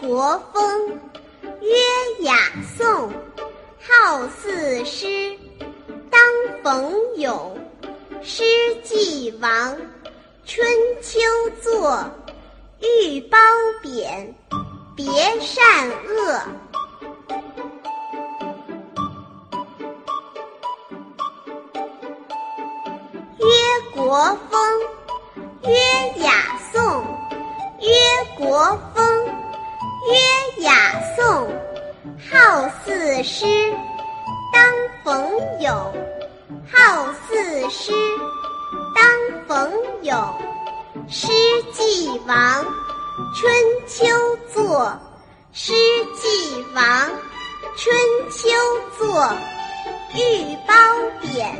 国风，曰雅颂。好四诗，当逢咏。诗既亡，春秋作。欲褒贬，别善恶。曰国风，曰雅颂。曰国风，雅颂。好四诗，当逢友。好四诗，当逢友。诗既亡，春秋作。诗既亡，春秋作。欲褒贬，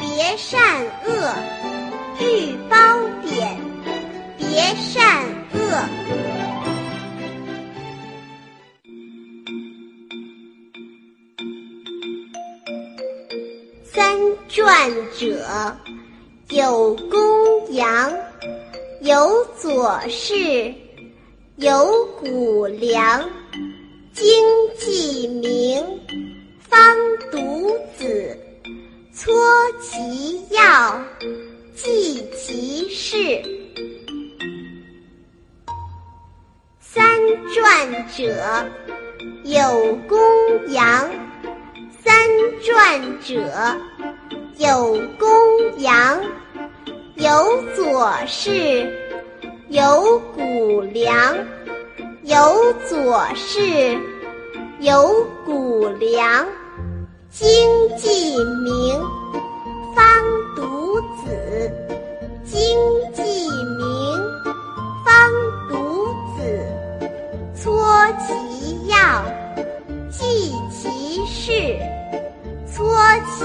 别善恶。欲褒贬，别善恶。传者，有公羊。有左氏，有谷梁，经济明，方读子，撮其要，记其事。三传者，有公羊。三传者，有公羊。有左氏，有谷梁，有左氏，有谷梁，经济明，方读子，经济明，方读子，撮其要，记其事，撮，其